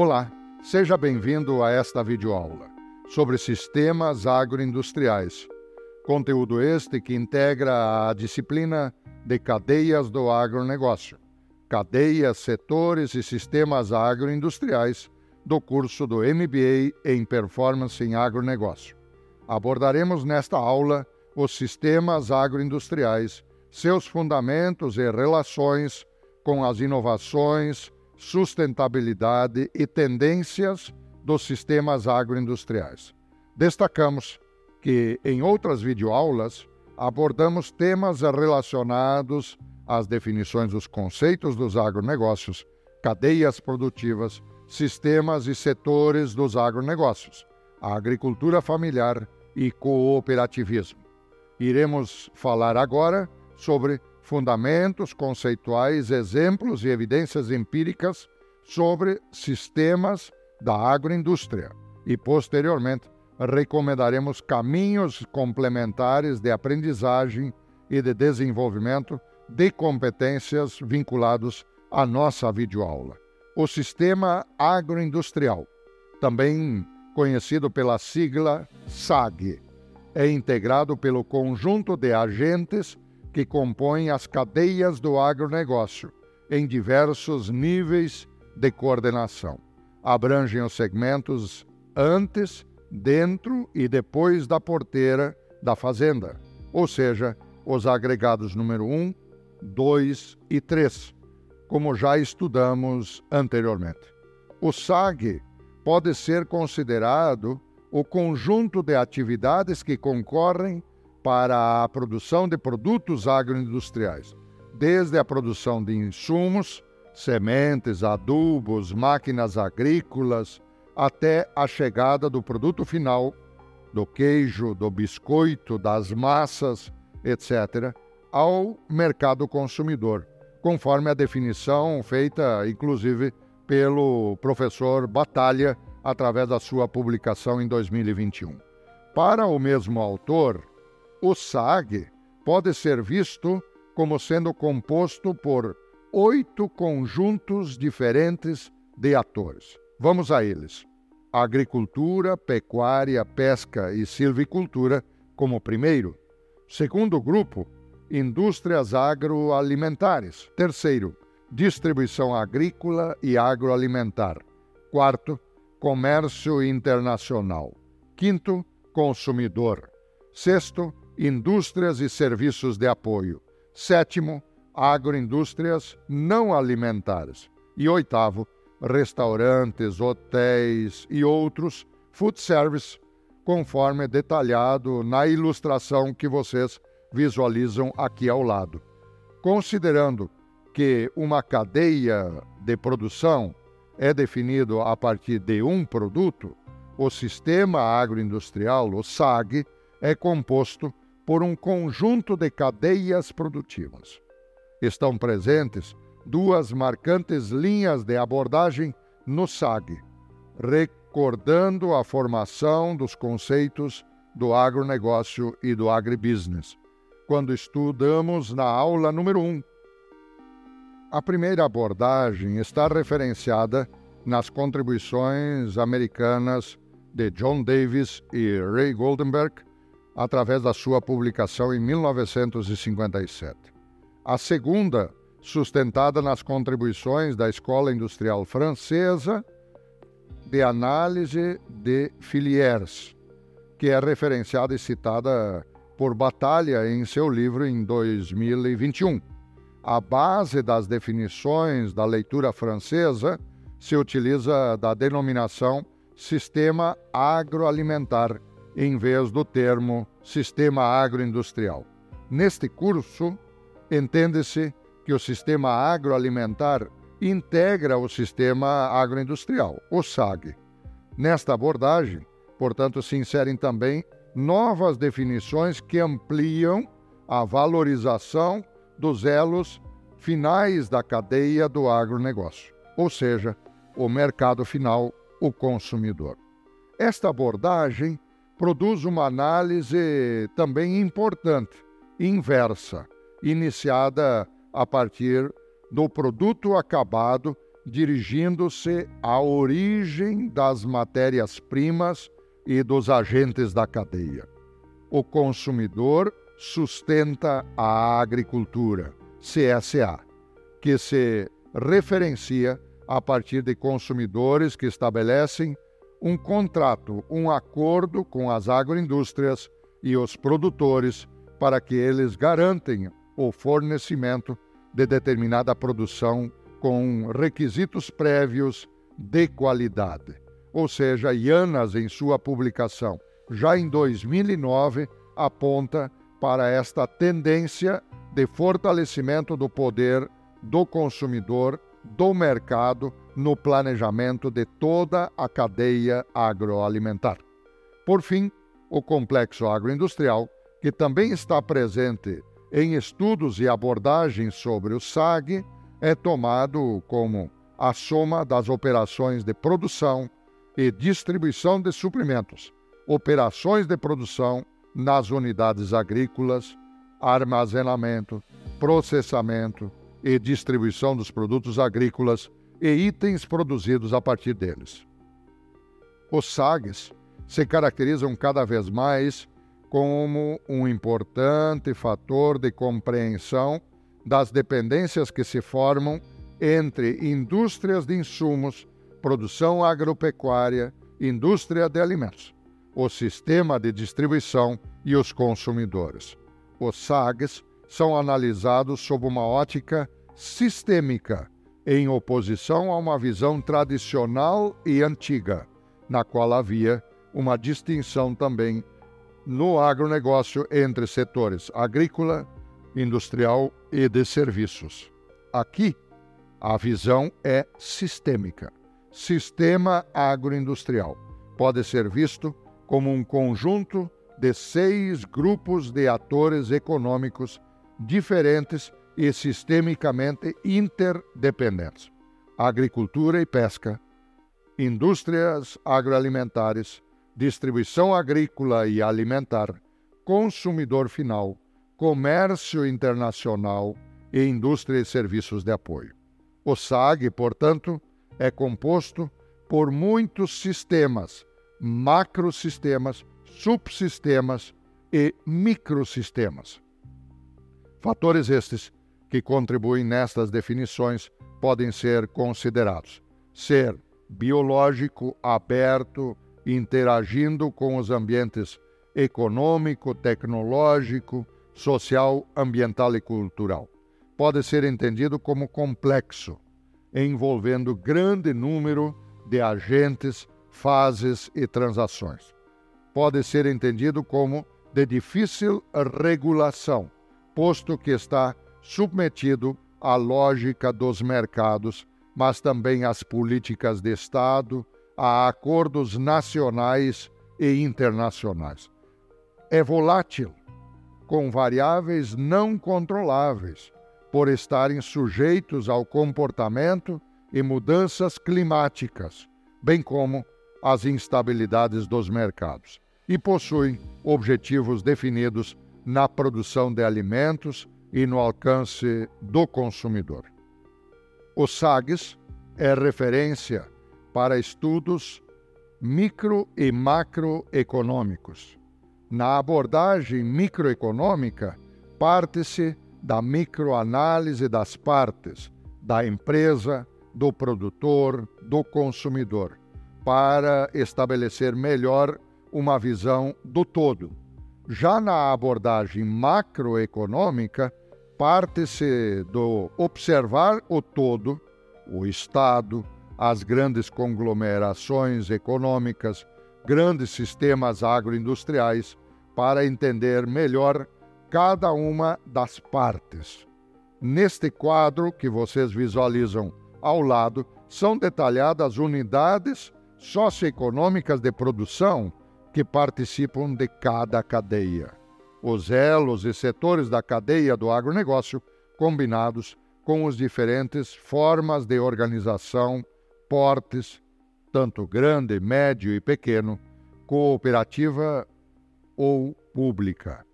Olá, seja bem-vindo a esta videoaula sobre sistemas agroindustriais. Conteúdo este que integra a disciplina de cadeias do agronegócio, cadeias, setores e sistemas agroindustriais do curso do MBA em Performance em Agronegócio. Abordaremos nesta aula os sistemas agroindustriais, seus fundamentos e relações com as inovações, sustentabilidade e tendências dos sistemas agroindustriais. Destacamos que, em outras videoaulas, abordamos temas relacionados às definições dos conceitos dos agronegócios, cadeias produtivas, sistemas e setores dos agronegócios, a agricultura familiar e cooperativismo. Iremos falar agora sobre fundamentos conceituais, exemplos e evidências empíricas sobre sistemas da agroindústria e, posteriormente, recomendaremos caminhos complementares de aprendizagem e de desenvolvimento de competências vinculados à nossa videoaula. O sistema agroindustrial, também conhecido pela sigla SAG, é integrado pelo conjunto de agentes que compõem as cadeias do agronegócio, em diversos níveis de coordenação. Abrangem os segmentos antes, dentro e depois da porteira da fazenda, ou seja, os agregados número 1, 2 e 3, como já estudamos anteriormente. O SAG pode ser considerado o conjunto de atividades que concorrem para a produção de produtos agroindustriais, desde a produção de insumos, sementes, adubos, máquinas agrícolas, até a chegada do produto final, do queijo, do biscoito, das massas, etc., ao mercado consumidor, conforme a definição feita, inclusive, pelo professor Batalha através da sua publicação em 2021. Para o mesmo autor, o SAG pode ser visto como sendo composto por oito conjuntos diferentes de atores. Vamos a eles: agricultura, pecuária, pesca e silvicultura como primeiro. Segundo grupo, indústrias agroalimentares. Terceiro, distribuição agrícola e agroalimentar. Quarto, comércio internacional. Quinto, consumidor. Sexto, indústrias e serviços de apoio. Sétimo, agroindústrias não alimentares. E oitavo, restaurantes, hotéis e outros food service, conforme detalhado na ilustração que vocês visualizam aqui ao lado. Considerando que uma cadeia de produção é definido a partir de um produto, o sistema agroindustrial, o SAG, é composto por um conjunto de cadeias produtivas. Estão presentes duas marcantes linhas de abordagem no SAG, recordando a formação dos conceitos do agronegócio e do agribusiness, quando estudamos na aula número 1. A primeira abordagem está referenciada nas contribuições americanas de John Davis e Ray Goldenberg através da sua publicação em 1957. A segunda, sustentada nas contribuições da Escola Industrial Francesa de Análise de Filières, que é referenciada e citada por Batalha em seu livro em 2021. A base das definições da leitura francesa se utiliza da denominação sistema agroalimentar em vez do termo sistema agroindustrial. Neste curso, entende-se que o sistema agroalimentar integra o sistema agroindustrial, o SAG. Nesta abordagem, portanto, se inserem também novas definições que ampliam a valorização dos elos finais da cadeia do agronegócio, ou seja, o mercado final, o consumidor. Esta abordagem produz uma análise também importante, inversa, iniciada a partir do produto acabado dirigindo-se à origem das matérias-primas e dos agentes da cadeia. O consumidor sustenta a agricultura, CSA, que se referencia a partir de consumidores que estabelecem um contrato, um acordo com as agroindústrias e os produtores para que eles garantem o fornecimento de determinada produção com requisitos prévios de qualidade. Ou seja, Ianas, em sua publicação já em 2009, aponta para esta tendência de fortalecimento do poder do consumidor, do mercado, no planejamento de toda a cadeia agroalimentar. Por fim, o complexo agroindustrial, que também está presente em estudos e abordagens sobre o SAG, é tomado como a soma das operações de produção e distribuição de suprimentos, operações de produção nas unidades agrícolas, armazenamento, processamento e distribuição dos produtos agrícolas e itens produzidos a partir deles. Os SAGs se caracterizam cada vez mais como um importante fator de compreensão das dependências que se formam entre indústrias de insumos, produção agropecuária, indústria de alimentos, o sistema de distribuição e os consumidores. Os SAGs são analisados sob uma ótica sistêmica, em oposição a uma visão tradicional e antiga, na qual havia uma distinção também no agronegócio entre setores agrícola, industrial e de serviços. Aqui, a visão é sistêmica. Sistema agroindustrial pode ser visto como um conjunto de seis grupos de atores econômicos diferentes e sistemicamente interdependentes: agricultura e pesca, indústrias agroalimentares, distribuição agrícola e alimentar, consumidor final, comércio internacional e indústria e serviços de apoio. O SAG, portanto, é composto por muitos sistemas, macrosistemas, subsistemas e microsistemas. Fatores estes que contribuem nestas definições podem ser considerados: ser biológico, aberto, interagindo com os ambientes econômico, tecnológico, social, ambiental e cultural. Pode ser entendido como complexo, envolvendo grande número de agentes, fases e transações. Pode ser entendido como de difícil regulação, posto que está submetido à lógica dos mercados, mas também às políticas de Estado, a acordos nacionais e internacionais. É volátil, com variáveis não controláveis, por estarem sujeitos ao comportamento e mudanças climáticas, bem como às instabilidades dos mercados, e possuem objetivos definidos na produção de alimentos e no alcance do consumidor. O SAGS é referência para estudos micro e macroeconômicos. Na abordagem microeconômica, parte-se da microanálise das partes, da empresa, do produtor, do consumidor, para estabelecer melhor uma visão do todo. Já na abordagem macroeconômica, parte-se do observar o todo, o Estado, as grandes conglomerações econômicas, grandes sistemas agroindustriais, para entender melhor cada uma das partes. Neste quadro que vocês visualizam ao lado, são detalhadas unidades socioeconômicas de produção que participam de cada cadeia. Os elos e setores da cadeia do agronegócio combinados com as diferentes formas de organização portes, tanto grande, médio e pequeno, cooperativa ou pública.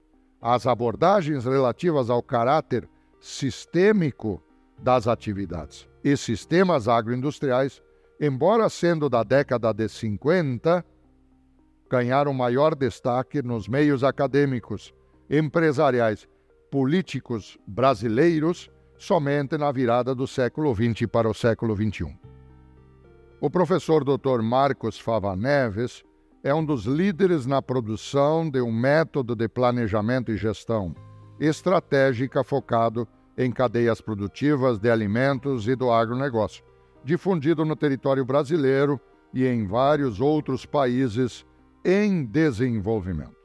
As abordagens relativas ao caráter sistêmico das atividades. e sistemas agroindustriais, embora sendo da década de 50, ganharam maior destaque nos meios acadêmicos, empresariais, políticos brasileiros somente na virada do século XX para o século XXI. O professor Dr. Marcos Fava Neves é um dos líderes na produção de um método de planejamento e gestão estratégica focado em cadeias produtivas de alimentos e do agronegócio, difundido no território brasileiro e em vários outros países em desenvolvimento.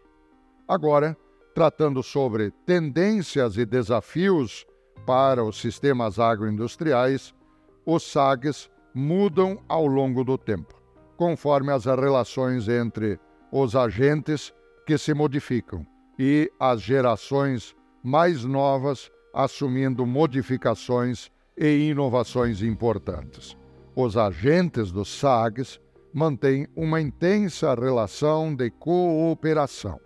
Agora, tratando sobre tendências e desafios para os sistemas agroindustriais, os SAGs mudam ao longo do tempo, conforme as relações entre os agentes que se modificam e as gerações mais novas assumindo modificações e inovações importantes. Os agentes dos SAGs mantêm uma intensa relação de cooperação.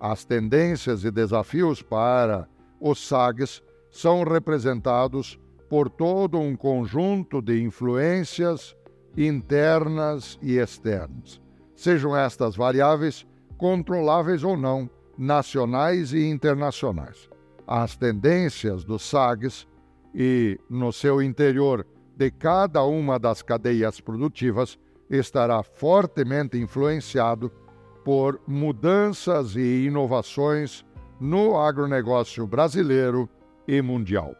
As tendências e desafios para os SAGs são representados por todo um conjunto de influências internas e externas, sejam estas variáveis controláveis ou não, nacionais e internacionais. As tendências dos SAGs e, no seu interior, de cada uma das cadeias produtivas estará fortemente influenciado por mudanças e inovações no agronegócio brasileiro e mundial.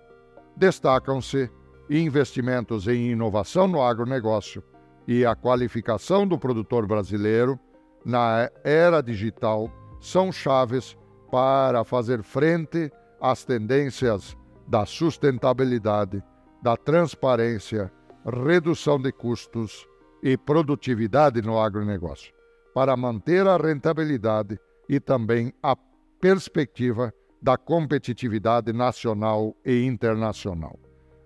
Destacam-se investimentos em inovação no agronegócio e a qualificação do produtor brasileiro na era digital são chaves para fazer frente às tendências da sustentabilidade, da transparência, redução de custos e produtividade no agronegócio, para manter a rentabilidade e também a perspectiva da competitividade nacional e internacional.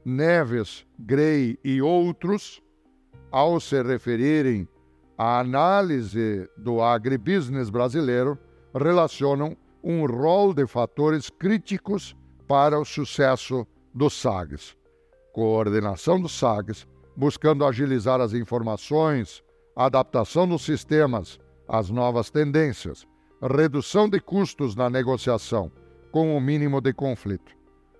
Neves, Gray e outros, ao se referirem à análise do agribusiness brasileiro, relacionam um rol de fatores críticos para o sucesso dos SAGs. Coordenação dos SAGs, buscando agilizar as informações, adaptação dos sistemas às novas tendências, redução de custos na negociação, com o mínimo de conflito.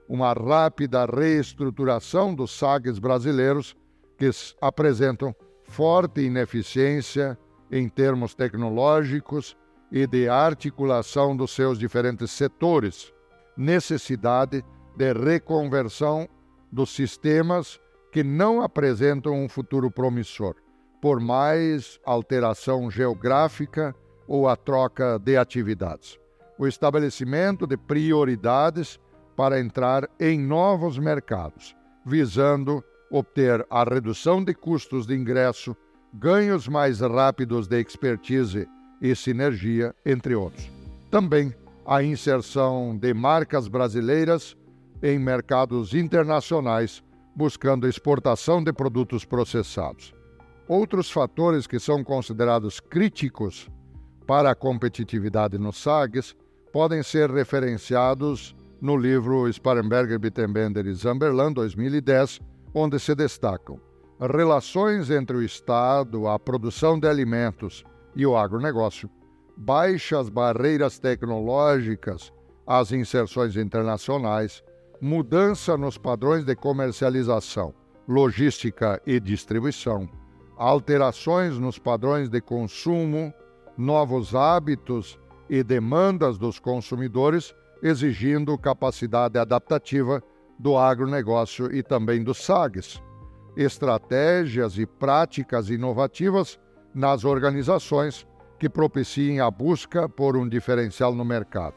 Uma rápida reestruturação dos SAGs brasileiros, que apresentam forte ineficiência em termos tecnológicos e de articulação dos seus diferentes setores, necessidade de reconversão dos sistemas que não apresentam um futuro promissor, por mais alteração geográfica ou a troca de atividades o estabelecimento de prioridades para entrar em novos mercados, visando obter a redução de custos de ingresso, ganhos mais rápidos de expertise e sinergia, entre outros. Também a inserção de marcas brasileiras em mercados internacionais, buscando exportação de produtos processados. Outros fatores que são considerados críticos para a competitividade nos SAGs podem ser referenciados no livro Sparenberger, Bittenbender e Zamberlan, 2010, onde se destacam relações entre o Estado, a produção de alimentos e o agronegócio, baixas barreiras tecnológicas às inserções internacionais, mudança nos padrões de comercialização, logística e distribuição, alterações nos padrões de consumo, novos hábitos e demandas dos consumidores, exigindo capacidade adaptativa do agronegócio e também dos SAGs. Estratégias e práticas inovativas nas organizações que propiciem a busca por um diferencial no mercado.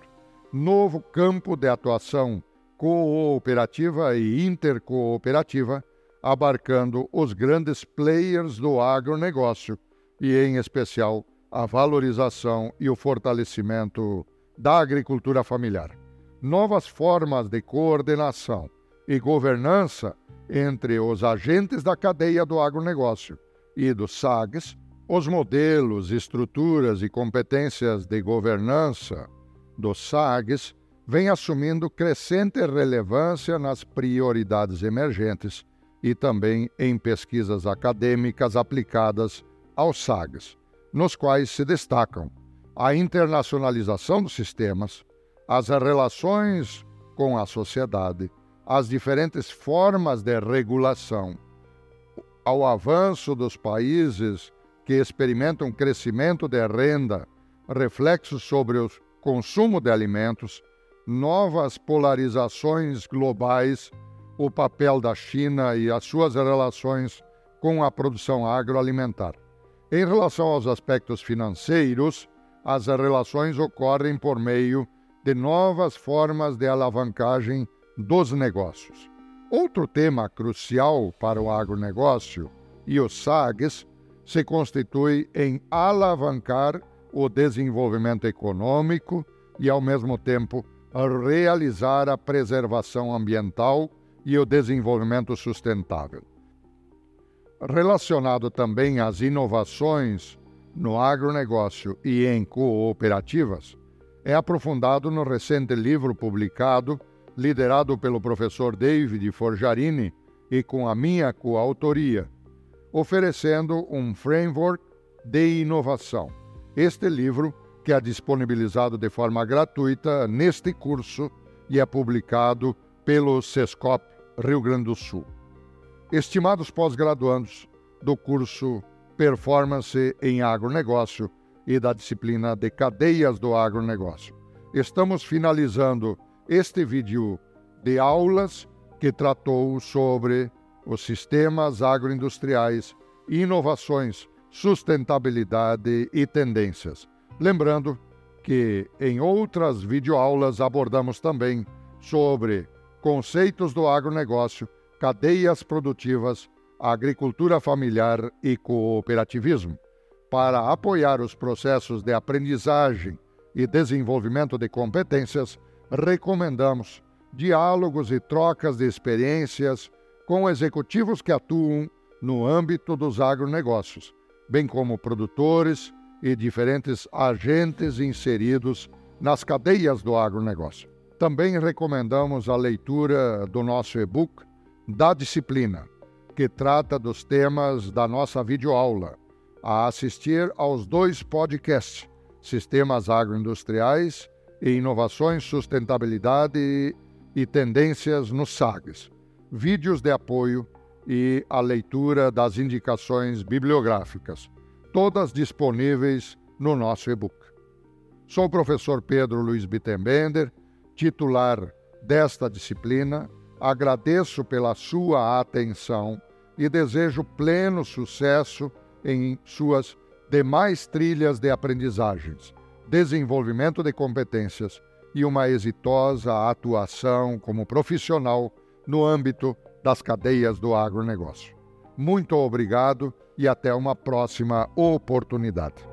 Novo campo de atuação cooperativa e intercooperativa, abarcando os grandes players do agronegócio e, em especial, a valorização e o fortalecimento da agricultura familiar. Novas formas de coordenação e governança entre os agentes da cadeia do agronegócio e dos SAGs, os modelos, estruturas e competências de governança dos SAGs vêm assumindo crescente relevância nas prioridades emergentes e também em pesquisas acadêmicas aplicadas aos SAGs, nos quais se destacam a internacionalização dos sistemas, as relações com a sociedade, as diferentes formas de regulação, ao avanço dos países que experimentam crescimento de renda, reflexos sobre o consumo de alimentos, novas polarizações globais, o papel da China e as suas relações com a produção agroalimentar. Em relação aos aspectos financeiros, as relações ocorrem por meio de novas formas de alavancagem dos negócios. Outro tema crucial para o agronegócio e os SAGs se constitui em alavancar o desenvolvimento econômico e, ao mesmo tempo, realizar a preservação ambiental e o desenvolvimento sustentável. Relacionado também às inovações no agronegócio e em cooperativas, é aprofundado no recente livro publicado, liderado pelo professor David Forjarini e com a minha coautoria, oferecendo um framework de inovação. Este livro, que é disponibilizado de forma gratuita neste curso e é publicado pelo SESCOP Rio Grande do Sul. Estimados pós-graduandos do curso Performance em Agronegócio e da disciplina de Cadeias do Agronegócio. Estamos finalizando este vídeo de aulas que tratou sobre os sistemas agroindustriais, inovações, sustentabilidade e tendências. Lembrando que em outras videoaulas abordamos também sobre conceitos do agronegócio, cadeias produtivas, agricultura familiar e cooperativismo. Para apoiar os processos de aprendizagem e desenvolvimento de competências, recomendamos diálogos e trocas de experiências com executivos que atuam no âmbito dos agronegócios, bem como produtores e diferentes agentes inseridos nas cadeias do agronegócio. Também recomendamos a leitura do nosso e-book da disciplina, que trata dos temas da nossa videoaula a assistir aos dois podcasts Sistemas Agroindustriais e Inovações, Sustentabilidade e Tendências nos SAGs, vídeos de apoio e a leitura das indicações bibliográficas, todas disponíveis no nosso e-book. Sou o professor Pedro Luiz Bittenbender, titular desta disciplina, agradeço pela sua atenção e desejo pleno sucesso em suas demais trilhas de aprendizagens, desenvolvimento de competências e uma exitosa atuação como profissional no âmbito das cadeias do agronegócio. Muito obrigado e até uma próxima oportunidade.